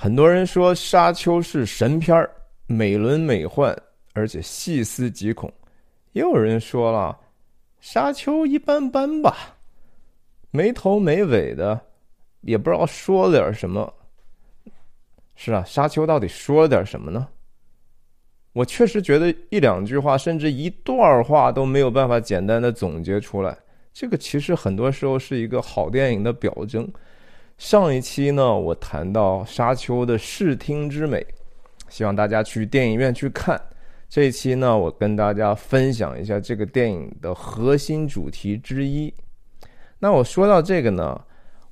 很多人说《沙丘》是神片儿，美轮美奂，而且细思极恐；也有人说了，《沙丘》一般般吧，没头没尾的，也不知道说了点什么。是啊，《沙丘》到底说了点什么呢？我确实觉得一两句话，甚至一段话都没有办法简单的总结出来。这个其实很多时候是一个好电影的表征。上一期呢，我谈到《沙丘》的视听之美，希望大家去电影院去看。这一期呢，我跟大家分享一下这个电影的核心主题之一。那我说到这个呢，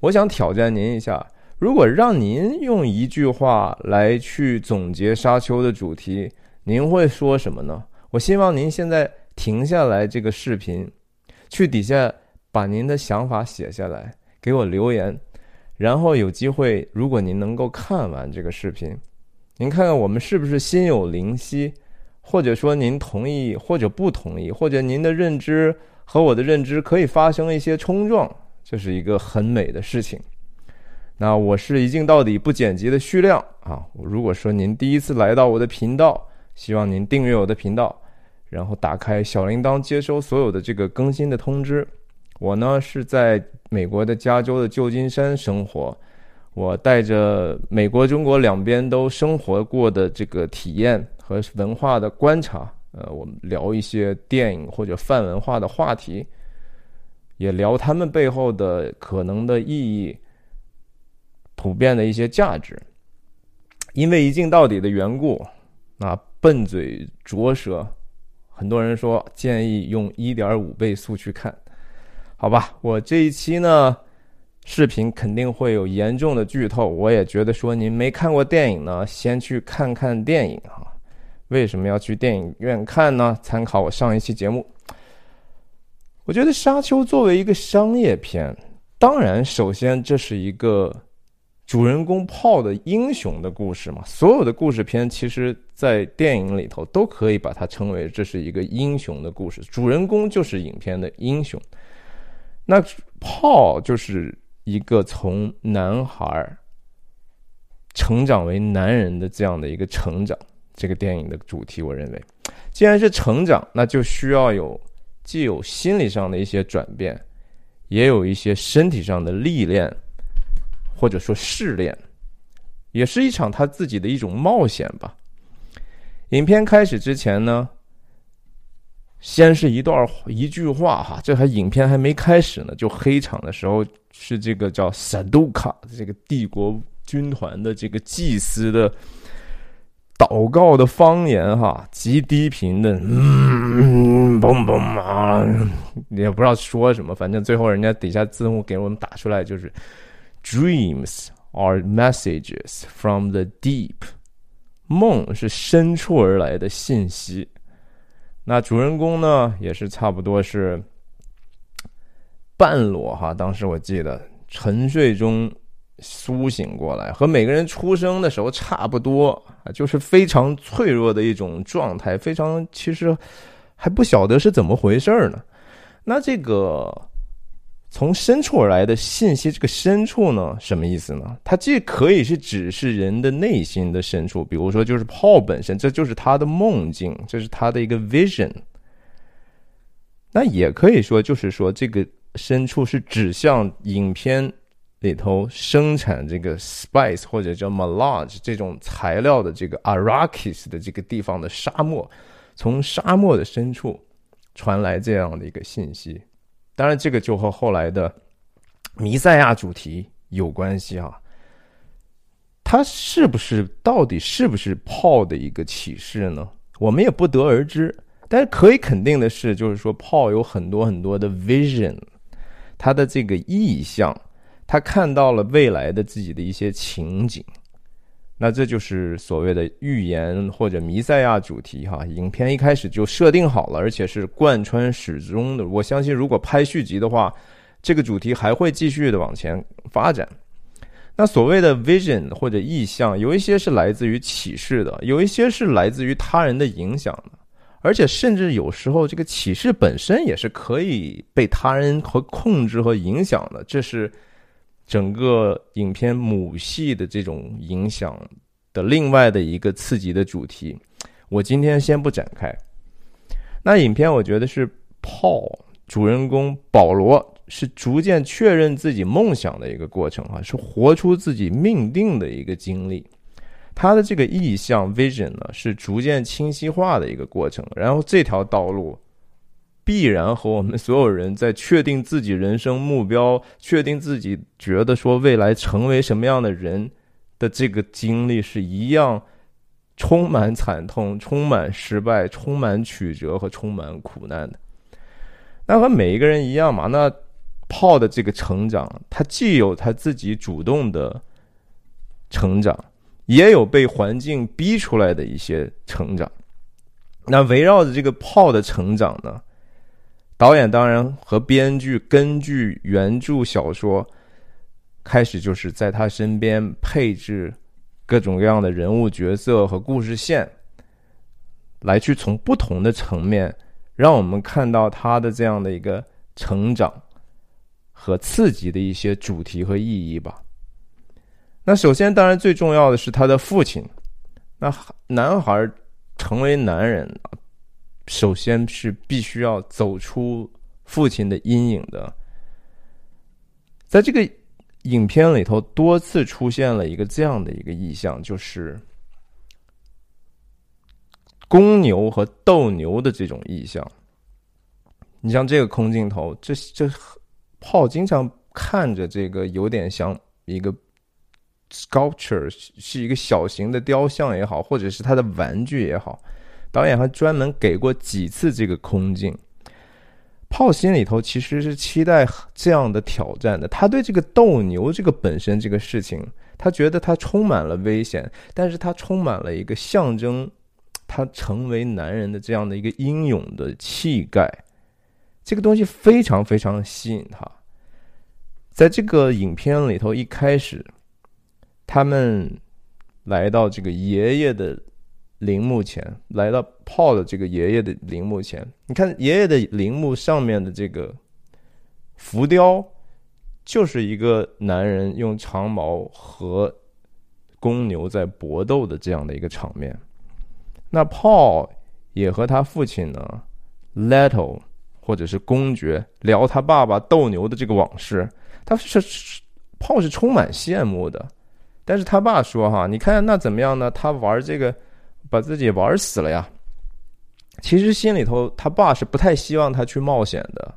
我想挑战您一下：如果让您用一句话来去总结《沙丘》的主题，您会说什么呢？我希望您现在停下来这个视频，去底下把您的想法写下来，给我留言。然后有机会，如果您能够看完这个视频，您看看我们是不是心有灵犀，或者说您同意或者不同意，或者您的认知和我的认知可以发生一些冲撞，这是一个很美的事情。那我是一镜到底不剪辑的徐亮啊。如果说您第一次来到我的频道，希望您订阅我的频道，然后打开小铃铛，接收所有的这个更新的通知。我呢是在美国的加州的旧金山生活，我带着美国、中国两边都生活过的这个体验和文化的观察，呃，我们聊一些电影或者泛文化的话题，也聊他们背后的可能的意义、普遍的一些价值。因为一镜到底的缘故，那笨嘴拙舌，很多人说建议用一点五倍速去看。好吧，我这一期呢，视频肯定会有严重的剧透。我也觉得说您没看过电影呢，先去看看电影哈。为什么要去电影院看呢？参考我上一期节目。我觉得《沙丘》作为一个商业片，当然首先这是一个主人公炮的英雄的故事嘛。所有的故事片，其实在电影里头都可以把它称为这是一个英雄的故事，主人公就是影片的英雄。那炮就是一个从男孩成长为男人的这样的一个成长，这个电影的主题，我认为，既然是成长，那就需要有既有心理上的一些转变，也有一些身体上的历练，或者说试炼，也是一场他自己的一种冒险吧。影片开始之前呢。先是一段一句话哈，这还影片还没开始呢，就黑场的时候是这个叫萨杜卡这个帝国军团的这个祭司的祷告的方言哈，极低频的嗯嘣嘣啊，也不知道说什么，反正最后人家底下字幕给我们打出来就是 Dreams are messages from the deep，梦是深处而来的信息。那主人公呢，也是差不多是半裸哈。当时我记得沉睡中苏醒过来，和每个人出生的时候差不多啊，就是非常脆弱的一种状态，非常其实还不晓得是怎么回事呢。那这个。从深处而来的信息，这个深处呢，什么意思呢？它既可以是指是人的内心的深处，比如说就是泡本身，这就是他的梦境，这是他的一个 vision。那也可以说，就是说这个深处是指向影片里头生产这个 spice 或者叫 malage 这种材料的这个 Arrakis 的这个地方的沙漠，从沙漠的深处传来这样的一个信息。当然，这个就和后来的弥赛亚主题有关系啊。它是不是到底是不是炮的一个启示呢？我们也不得而知。但是可以肯定的是，就是说炮有很多很多的 vision，他的这个意象，他看到了未来的自己的一些情景。那这就是所谓的预言或者弥赛亚主题哈，影片一开始就设定好了，而且是贯穿始终的。我相信，如果拍续集的话，这个主题还会继续的往前发展。那所谓的 vision 或者意象，有一些是来自于启示的，有一些是来自于他人的影响的，而且甚至有时候这个启示本身也是可以被他人和控制和影响的。这是整个影片母系的这种影响的另外的一个刺激的主题，我今天先不展开。那影片我觉得是 Paul 主人公保罗是逐渐确认自己梦想的一个过程啊，是活出自己命定的一个经历。他的这个意向 vision 呢，是逐渐清晰化的一个过程。然后这条道路。必然和我们所有人在确定自己人生目标、确定自己觉得说未来成为什么样的人的这个经历是一样，充满惨痛、充满失败、充满曲折和充满苦难的。那和每一个人一样嘛？那炮的这个成长，他既有他自己主动的成长，也有被环境逼出来的一些成长。那围绕着这个炮的成长呢？导演当然和编剧根据原著小说开始，就是在他身边配置各种各样的人物角色和故事线，来去从不同的层面让我们看到他的这样的一个成长和刺激的一些主题和意义吧。那首先，当然最重要的是他的父亲。那男孩成为男人。首先是必须要走出父亲的阴影的，在这个影片里头多次出现了一个这样的一个意象，就是公牛和斗牛的这种意象。你像这个空镜头，这这炮经常看着这个有点像一个 sculpture，是一个小型的雕像也好，或者是他的玩具也好。导演还专门给过几次这个空镜，炮心里头其实是期待这样的挑战的。他对这个斗牛这个本身这个事情，他觉得他充满了危险，但是他充满了一个象征他成为男人的这样的一个英勇的气概，这个东西非常非常吸引他。在这个影片里头，一开始他们来到这个爷爷的。陵墓前来到泡的这个爷爷的陵墓前，你看爷爷的陵墓上面的这个浮雕，就是一个男人用长矛和公牛在搏斗的这样的一个场面。那 Paul 也和他父亲呢，Leto 或者是公爵聊他爸爸斗牛的这个往事，他是 Paul 是充满羡慕的。但是他爸说：“哈，你看那怎么样呢？他玩这个。”把自己玩死了呀！其实心里头，他爸是不太希望他去冒险的。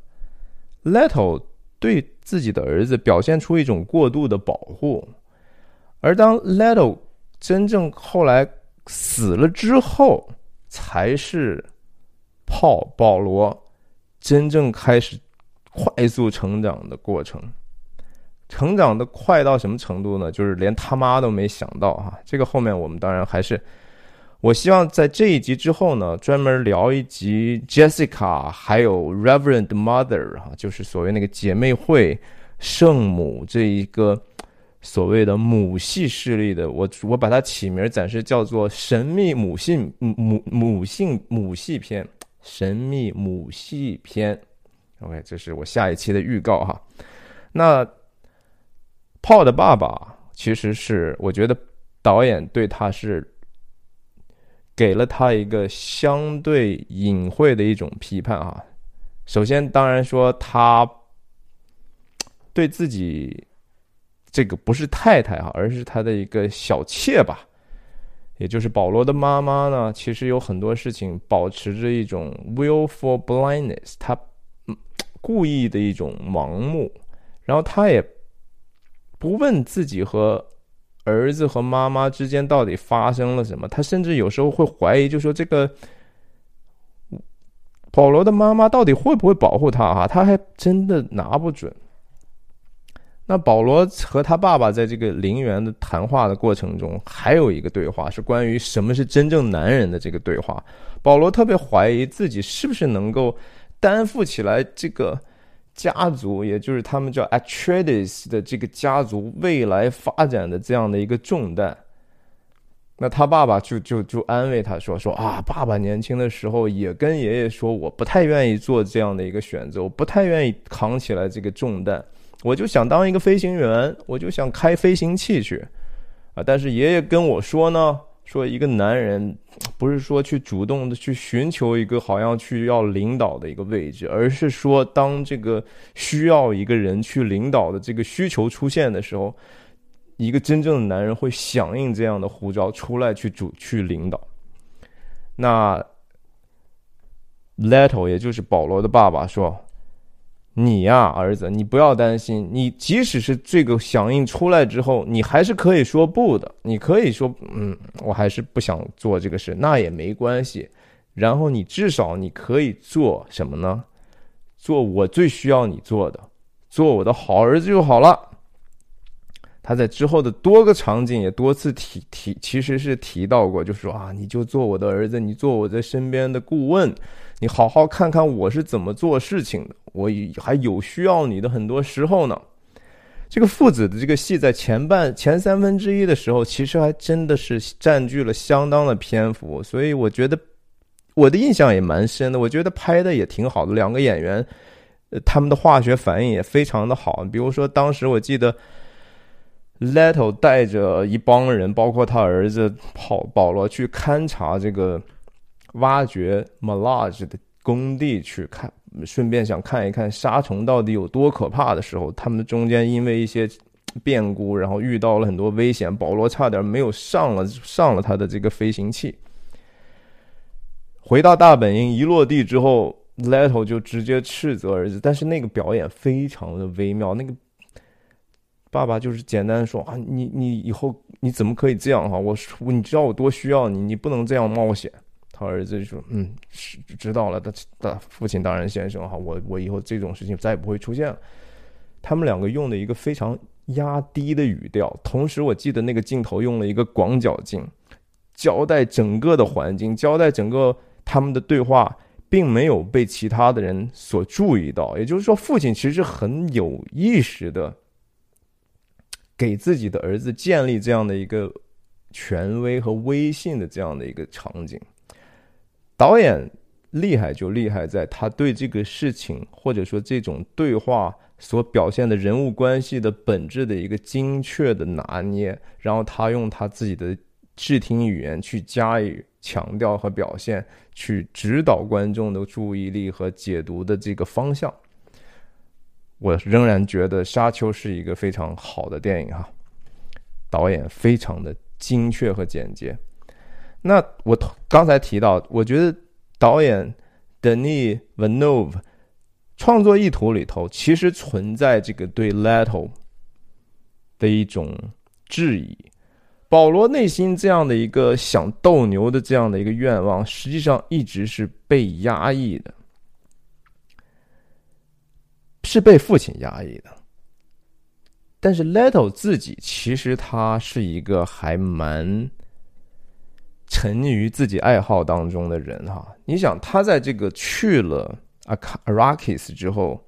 ，letto 对自己的儿子表现出一种过度的保护，而当 letto 真正后来死了之后，才是泡保罗真正开始快速成长的过程。成长的快到什么程度呢？就是连他妈都没想到哈。这个后面我们当然还是。我希望在这一集之后呢，专门聊一集 Jessica，还有 Reverend Mother 哈，就是所谓那个姐妹会圣母这一个所谓的母系势力的，我我把它起名暂时叫做神秘母性母母性母系篇，神秘母系篇。OK，这是我下一期的预告哈。那 Paul 的爸爸其实是我觉得导演对他是。给了他一个相对隐晦的一种批判啊。首先，当然说他 对自己这个不是太太哈，而是他的一个小妾吧，也就是保罗的妈妈呢，其实有很多事情保持着一种 willful blindness，他故意的一种盲目，然后他也不问自己和。儿子和妈妈之间到底发生了什么？他甚至有时候会怀疑，就说这个保罗的妈妈到底会不会保护他？哈，他还真的拿不准。那保罗和他爸爸在这个陵园的谈话的过程中，还有一个对话是关于什么是真正男人的这个对话。保罗特别怀疑自己是不是能够担负起来这个。家族，也就是他们叫 Atreides 的这个家族未来发展的这样的一个重担，那他爸爸就就就安慰他说说啊，爸爸年轻的时候也跟爷爷说，我不太愿意做这样的一个选择，我不太愿意扛起来这个重担，我就想当一个飞行员，我就想开飞行器去啊。但是爷爷跟我说呢，说一个男人不是说去主动的去寻求一个好像去要领导的一个位置，而是说当这个需要一个人去领导的这个需求出现的时候，一个真正的男人会响应这样的呼召，出来去主去领导。那 Little 也就是保罗的爸爸说。你呀，儿子，你不要担心。你即使是这个响应出来之后，你还是可以说不的。你可以说，嗯，我还是不想做这个事，那也没关系。然后你至少你可以做什么呢？做我最需要你做的，做我的好儿子就好了。他在之后的多个场景也多次提提，其实是提到过，就说啊，你就做我的儿子，你做我在身边的顾问。你好好看看我是怎么做事情的，我还有需要你的很多时候呢。这个父子的这个戏在前半前三分之一的时候，其实还真的是占据了相当的篇幅，所以我觉得我的印象也蛮深的。我觉得拍的也挺好的，两个演员，呃，他们的化学反应也非常的好。比如说当时我记得 Leto 带着一帮人，包括他儿子跑保罗去勘察这个。挖掘 Malage 的工地去看，顺便想看一看沙虫到底有多可怕的时候，他们中间因为一些变故，然后遇到了很多危险，保罗差点没有上了上了他的这个飞行器。回到大本营一落地之后，Little 就直接斥责儿子，但是那个表演非常的微妙。那个爸爸就是简单说啊，你你以后你怎么可以这样哈？我你知道我多需要你，你不能这样冒险。他儿子就说：“嗯，是知道了。”的的父亲大人先生哈，我我以后这种事情再也不会出现了。他们两个用的一个非常压低的语调，同时我记得那个镜头用了一个广角镜，交代整个的环境，交代整个他们的对话，并没有被其他的人所注意到。也就是说，父亲其实很有意识的给自己的儿子建立这样的一个权威和威信的这样的一个场景。导演厉害就厉害在他对这个事情或者说这种对话所表现的人物关系的本质的一个精确的拿捏，然后他用他自己的视听语言去加以强调和表现，去指导观众的注意力和解读的这个方向。我仍然觉得《沙丘》是一个非常好的电影哈，导演非常的精确和简洁。那我刚才提到，我觉得导演 Denis Villeneuve 创作意图里头其实存在这个对 Leto 的一种质疑。保罗内心这样的一个想斗牛的这样的一个愿望，实际上一直是被压抑的，是被父亲压抑的。但是 Leto 自己其实他是一个还蛮。沉溺于自己爱好当中的人哈，你想他在这个去了阿卡阿拉克斯之后，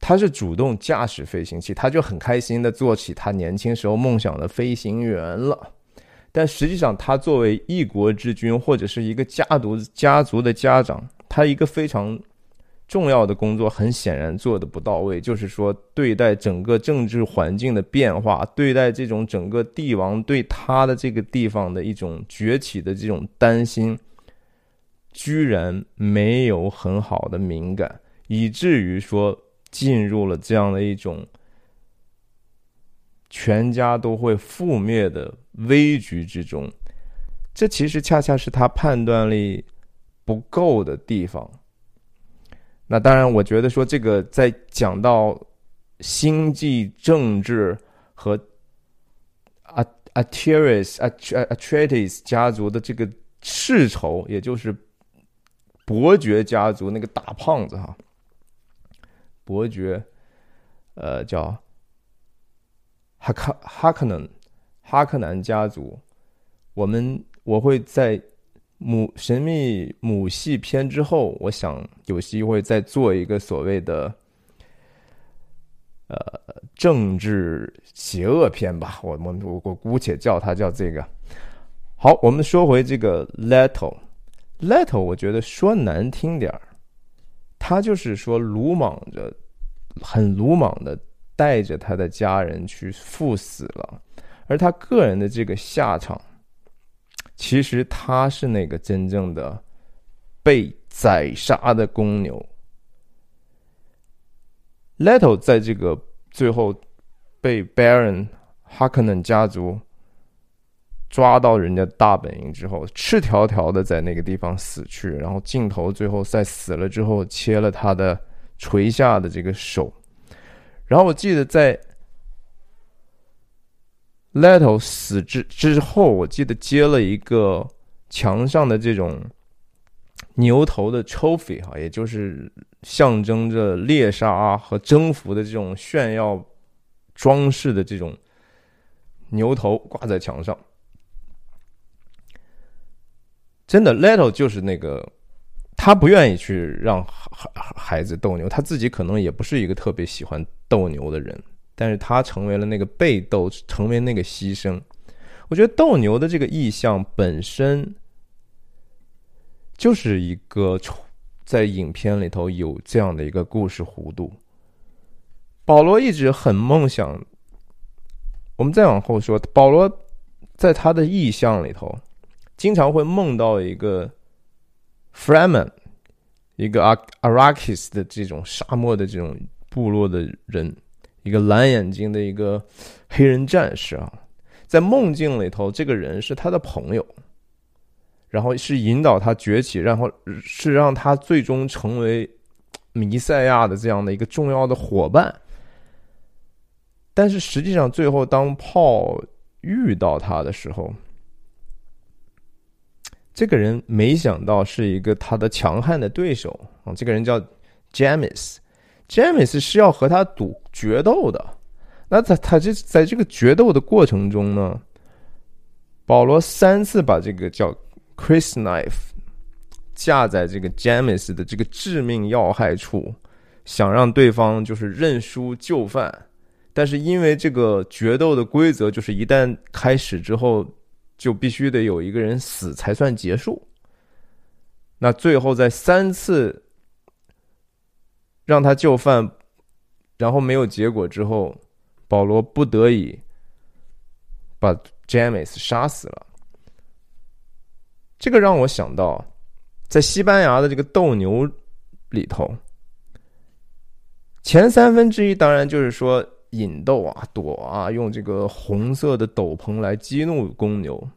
他是主动驾驶飞行器，他就很开心的做起他年轻时候梦想的飞行员了。但实际上，他作为一国之君或者是一个家族家族的家长，他一个非常。重要的工作很显然做的不到位，就是说，对待整个政治环境的变化，对待这种整个帝王对他的这个地方的一种崛起的这种担心，居然没有很好的敏感，以至于说进入了这样的一种全家都会覆灭的危局之中。这其实恰恰是他判断力不够的地方。那当然，我觉得说这个在讲到星际政治和阿阿提瑞斯阿阿特提斯家族的这个世仇，也就是伯爵家族那个大胖子哈，伯爵，呃，叫哈克哈克南哈克南家族，我们我会在。母神秘母系篇之后，我想有机会再做一个所谓的呃政治邪恶篇吧。我我我我姑且叫它叫这个。好，我们说回这个 Leto，Leto，我觉得说难听点儿，他就是说鲁莽着很鲁莽的带着他的家人去赴死了，而他个人的这个下场，其实他是那个真正的被宰杀的公牛。Leto 在这个最后被 Baron harken 家族。抓到人家大本营之后，赤条条的在那个地方死去，然后镜头最后在死了之后切了他的垂下的这个手，然后我记得在 Leto 死之之后，我记得接了一个墙上的这种牛头的 trophy 哈，也就是象征着猎杀和征服的这种炫耀装饰的这种牛头挂在墙上。真的，Leto 就是那个，他不愿意去让孩孩子斗牛，他自己可能也不是一个特别喜欢斗牛的人，但是他成为了那个被斗，成为那个牺牲。我觉得斗牛的这个意象本身就是一个在影片里头有这样的一个故事弧度。保罗一直很梦想，我们再往后说，保罗在他的意象里头。经常会梦到一个 Fremen，一个阿 Arrakis 的这种沙漠的这种部落的人，一个蓝眼睛的一个黑人战士啊，在梦境里头，这个人是他的朋友，然后是引导他崛起，然后是让他最终成为弥赛亚的这样的一个重要的伙伴。但是实际上，最后当炮遇到他的时候，这个人没想到是一个他的强悍的对手啊！这个人叫 James James 是要和他赌决斗的。那在他这在这个决斗的过程中呢，保罗三次把这个叫 Chris Knife 架在这个 James 的这个致命要害处，想让对方就是认输就范。但是因为这个决斗的规则就是一旦开始之后。就必须得有一个人死才算结束。那最后在三次让他就范，然后没有结果之后，保罗不得已把 James 杀死了。这个让我想到，在西班牙的这个斗牛里头，前三分之一当然就是说。引斗啊，躲啊，用这个红色的斗篷来激怒公牛。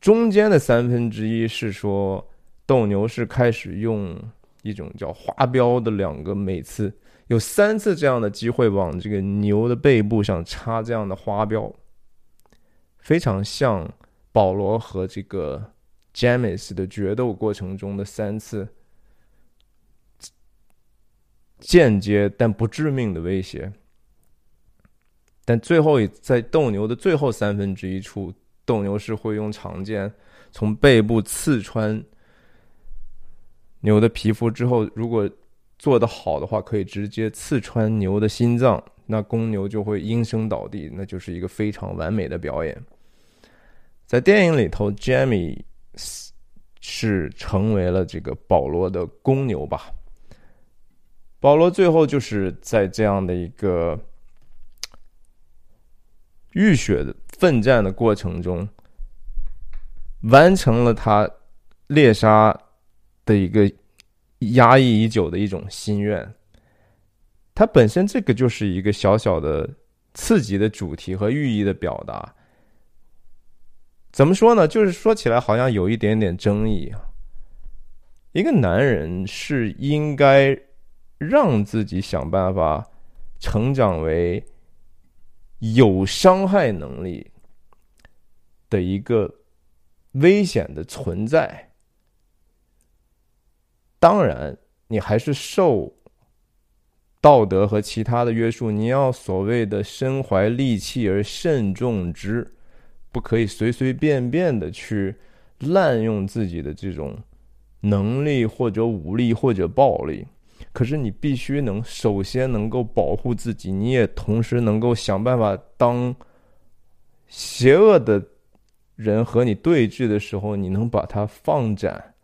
中间的三分之一是说，斗牛士开始用一种叫花标的两个，每次有三次这样的机会往这个牛的背部上插这样的花标，非常像保罗和这个詹姆斯的决斗过程中的三次间接但不致命的威胁。但最后在斗牛的最后三分之一处，斗牛士会用长剑从背部刺穿牛的皮肤之后，如果做得好的话，可以直接刺穿牛的心脏，那公牛就会应声倒地，那就是一个非常完美的表演。在电影里头，Jamie 是成为了这个保罗的公牛吧？保罗最后就是在这样的一个。浴血的奋战的过程中，完成了他猎杀的一个压抑已久的一种心愿。它本身这个就是一个小小的刺激的主题和寓意的表达。怎么说呢？就是说起来好像有一点点争议啊。一个男人是应该让自己想办法成长为。有伤害能力的一个危险的存在，当然，你还是受道德和其他的约束。你要所谓的身怀利器而慎重之，不可以随随便便的去滥用自己的这种能力或者武力或者暴力。可是你必须能首先能够保护自己，你也同时能够想办法，当邪恶的人和你对峙的时候，你能把它放展。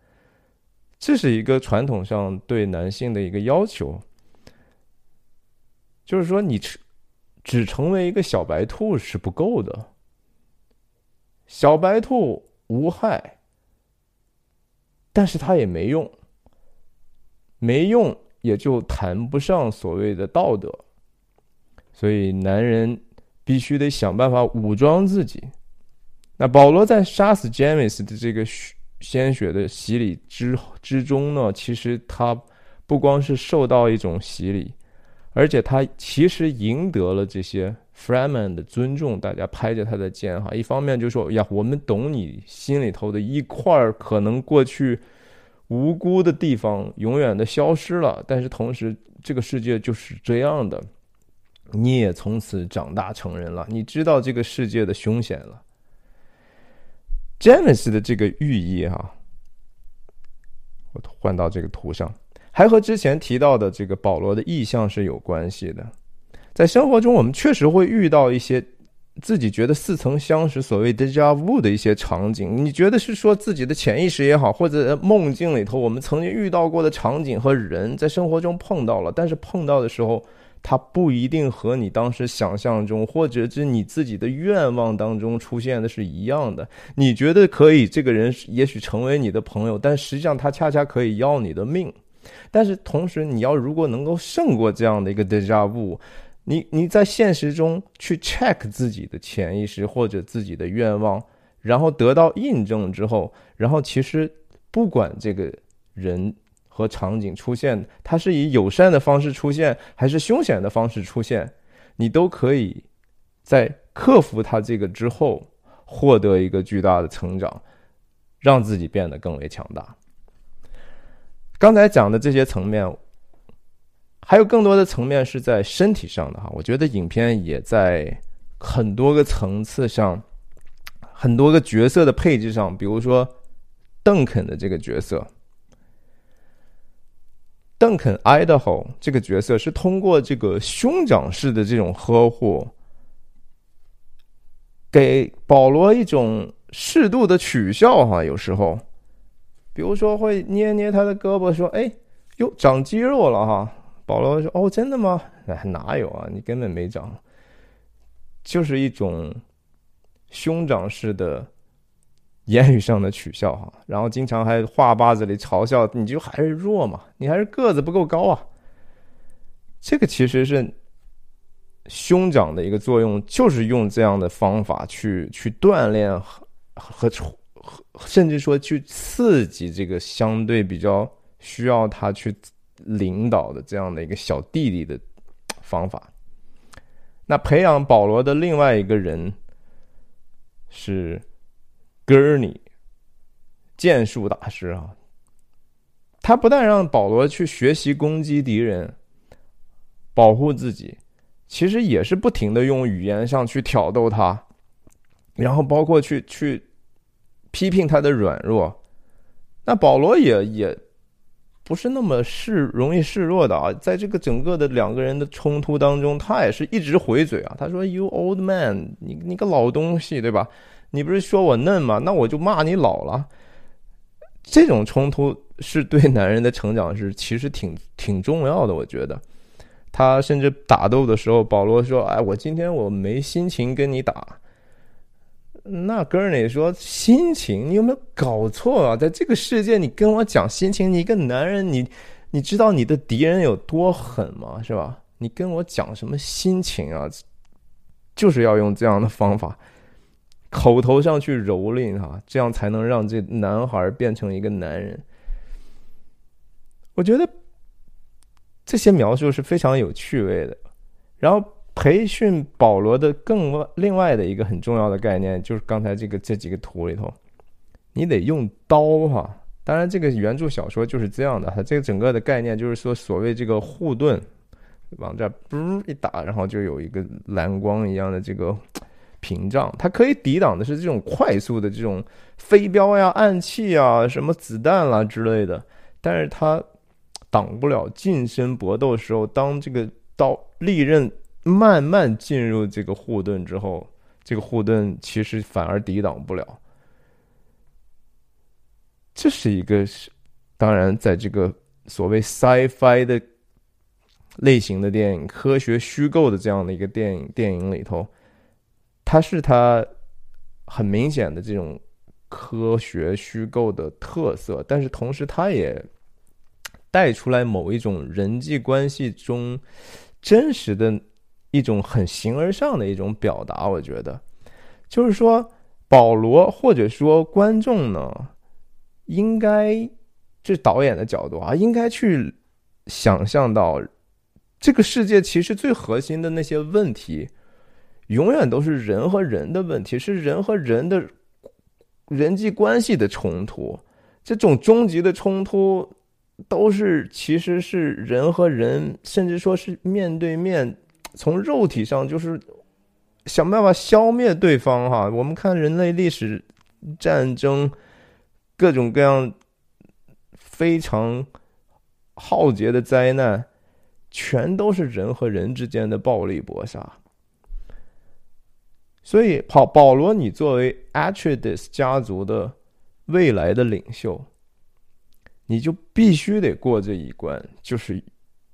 这是一个传统上对男性的一个要求。就是说你只只成为一个小白兔是不够的，小白兔无害，但是它也没用，没用也就谈不上所谓的道德，所以男人必须得想办法武装自己。那保罗在杀死詹姆斯的这个鲜血的洗礼之之中呢，其实他不光是受到一种洗礼，而且他其实赢得了这些 Freeman 的尊重。大家拍着他的肩，哈，一方面就说呀，我们懂你心里头的一块儿可能过去无辜的地方永远的消失了，但是同时这个世界就是这样的，你也从此长大成人了，你知道这个世界的凶险了。詹姆斯的这个寓意哈，我换到这个图上，还和之前提到的这个保罗的意象是有关系的。在生活中，我们确实会遇到一些自己觉得似曾相识、所谓 deja vu 的一些场景。你觉得是说自己的潜意识也好，或者梦境里头我们曾经遇到过的场景和人，在生活中碰到了，但是碰到的时候。它不一定和你当时想象中，或者是你自己的愿望当中出现的是一样的。你觉得可以，这个人也许成为你的朋友，但实际上他恰恰可以要你的命。但是同时，你要如果能够胜过这样的一个 deja vu，你你在现实中去 check 自己的潜意识或者自己的愿望，然后得到印证之后，然后其实不管这个人。和场景出现，它是以友善的方式出现，还是凶险的方式出现，你都可以在克服它这个之后，获得一个巨大的成长，让自己变得更为强大。刚才讲的这些层面，还有更多的层面是在身体上的哈。我觉得影片也在很多个层次上，很多个角色的配置上，比如说邓肯的这个角色。邓肯·爱德侯这个角色是通过这个兄长式的这种呵护，给保罗一种适度的取笑哈。有时候，比如说会捏捏他的胳膊，说：“哎，哟，长肌肉了哈。”保罗说：“哦，真的吗？哎，哪有啊？你根本没长，就是一种兄长式的。”言语上的取笑哈，然后经常还话巴子里嘲笑，你就还是弱嘛，你还是个子不够高啊。这个其实是兄长的一个作用，就是用这样的方法去去锻炼和和和，甚至说去刺激这个相对比较需要他去领导的这样的一个小弟弟的方法。那培养保罗的另外一个人是。戈尼，剑术大师啊，他不但让保罗去学习攻击敌人、保护自己，其实也是不停的用语言上去挑逗他，然后包括去去批评他的软弱。那保罗也也不是那么示容易示弱的啊，在这个整个的两个人的冲突当中，他也是一直回嘴啊，他说：“You old man，你你个老东西，对吧？”你不是说我嫩吗？那我就骂你老了。这种冲突是对男人的成长是其实挺挺重要的，我觉得。他甚至打斗的时候，保罗说：“哎，我今天我没心情跟你打。”那哥儿你说心情，你有没有搞错啊？在这个世界，你跟我讲心情，你一个男人，你你知道你的敌人有多狠吗？是吧？你跟我讲什么心情啊？就是要用这样的方法。口头上去蹂躏哈，这样才能让这男孩变成一个男人。我觉得这些描述是非常有趣味的。然后培训保罗的更另外的一个很重要的概念，就是刚才这个这几个图里头，你得用刀哈。当然，这个原著小说就是这样的，它这个整个的概念就是说，所谓这个护盾往这嘣一打，然后就有一个蓝光一样的这个。屏障，它可以抵挡的是这种快速的这种飞镖呀、暗器啊、什么子弹啦之类的，但是它挡不了近身搏斗时候，当这个刀利刃慢慢进入这个护盾之后，这个护盾其实反而抵挡不了。这是一个是，当然在这个所谓 sci-fi 的类型的电影，科学虚构的这样的一个电影电影里头，它是它很明显的这种科学虚构的特色，但是同时它也带出来某一种人际关系中真实的一种很形而上的一种表达。我觉得，就是说保罗或者说观众呢，应该这导演的角度啊，应该去想象到。这个世界其实最核心的那些问题，永远都是人和人的问题，是人和人的人际关系的冲突。这种终极的冲突，都是其实是人和人，甚至说是面对面，从肉体上就是想办法消灭对方。哈，我们看人类历史战争，各种各样非常浩劫的灾难。全都是人和人之间的暴力搏杀，所以保保罗，你作为 Atreides 家族的未来的领袖，你就必须得过这一关，就是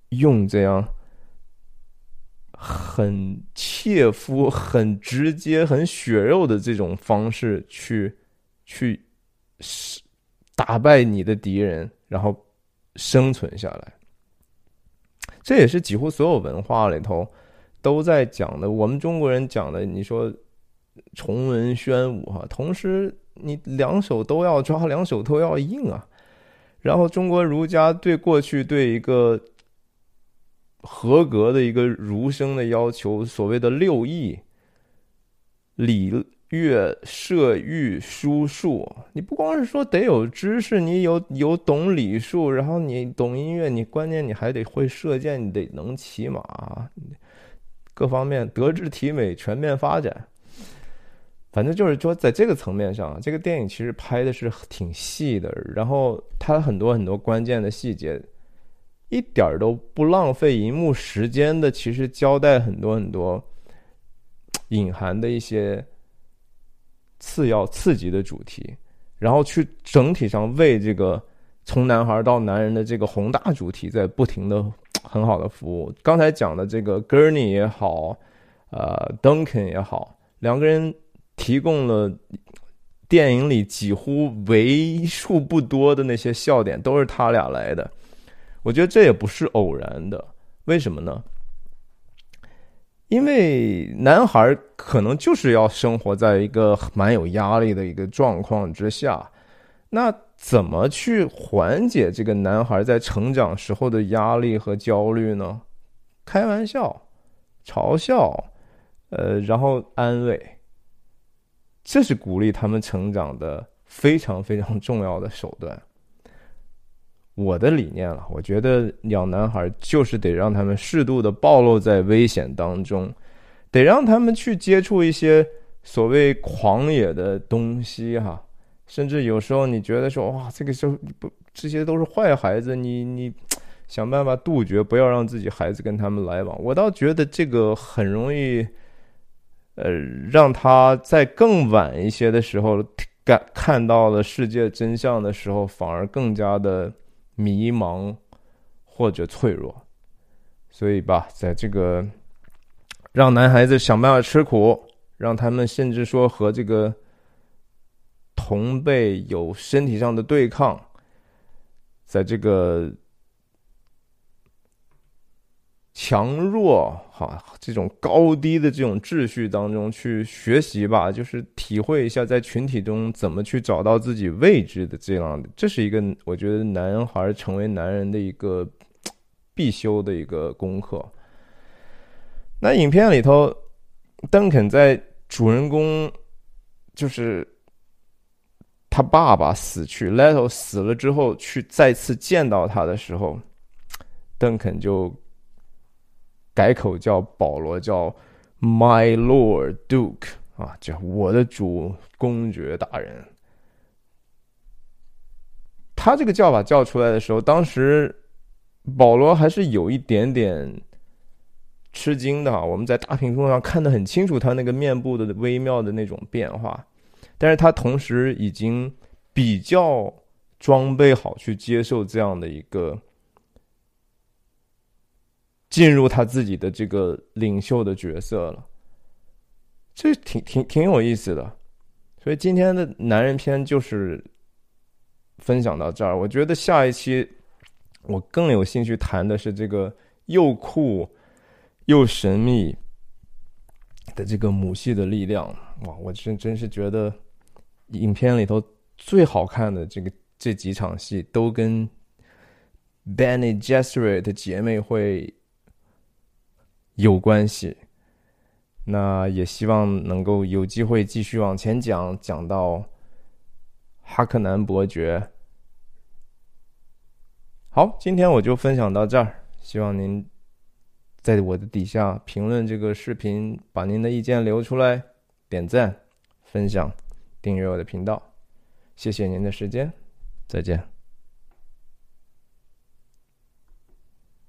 用这样很切肤、很直接、很血肉的这种方式去去打败你的敌人，然后生存下来。这也是几乎所有文化里头都在讲的。我们中国人讲的，你说崇文宣武哈，同时你两手都要抓，两手都要硬啊。然后中国儒家对过去对一个合格的一个儒生的要求，所谓的六艺礼。乐射御书数，你不光是说得有知识，你有有懂礼数，然后你懂音乐，你关键你还得会射箭，你得能骑马，各方面德智体美全面发展。反正就是说，在这个层面上，这个电影其实拍的是挺细的，然后它很多很多关键的细节，一点都不浪费银幕时间的，其实交代很多很多隐含的一些。次要刺激的主题，然后去整体上为这个从男孩到男人的这个宏大主题在不停的很好的服务。刚才讲的这个 Gurney 也好，呃，Duncan 也好，两个人提供了电影里几乎为数不多的那些笑点，都是他俩来的。我觉得这也不是偶然的，为什么呢？因为男孩可能就是要生活在一个蛮有压力的一个状况之下，那怎么去缓解这个男孩在成长时候的压力和焦虑呢？开玩笑、嘲笑，呃，然后安慰，这是鼓励他们成长的非常非常重要的手段。我的理念了，我觉得养男孩就是得让他们适度的暴露在危险当中，得让他们去接触一些所谓狂野的东西哈，甚至有时候你觉得说哇，这个时候不这些都是坏孩子，你你想办法杜绝，不要让自己孩子跟他们来往。我倒觉得这个很容易，呃，让他在更晚一些的时候感看到了世界真相的时候，反而更加的。迷茫或者脆弱，所以吧，在这个让男孩子想办法吃苦，让他们甚至说和这个同辈有身体上的对抗，在这个。强弱哈，这种高低的这种秩序当中去学习吧，就是体会一下在群体中怎么去找到自己位置的这样，这是一个我觉得男孩成为男人的一个必修的一个功课。那影片里头，邓肯在主人公就是他爸爸死去，Leto 死了之后去再次见到他的时候，邓肯就。改口叫保罗，叫 My Lord Duke 啊，叫我的主公爵大人。他这个叫法叫出来的时候，当时保罗还是有一点点吃惊的。我们在大屏幕上看得很清楚，他那个面部的微妙的那种变化，但是他同时已经比较装备好去接受这样的一个。进入他自己的这个领袖的角色了，这挺挺挺有意思的。所以今天的男人篇就是分享到这儿。我觉得下一期我更有兴趣谈的是这个又酷又神秘的这个母系的力量。哇，我真真是觉得影片里头最好看的这个这几场戏都跟 Benny j e s s e r i t 姐妹会有关系。那也希望能够有机会继续往前讲，讲到哈克南伯爵。好，今天我就分享到这儿，希望您在我的底下评论这个视频，把您的意见留出来，点赞、分享、订阅我的频道，谢谢您的时间，再见。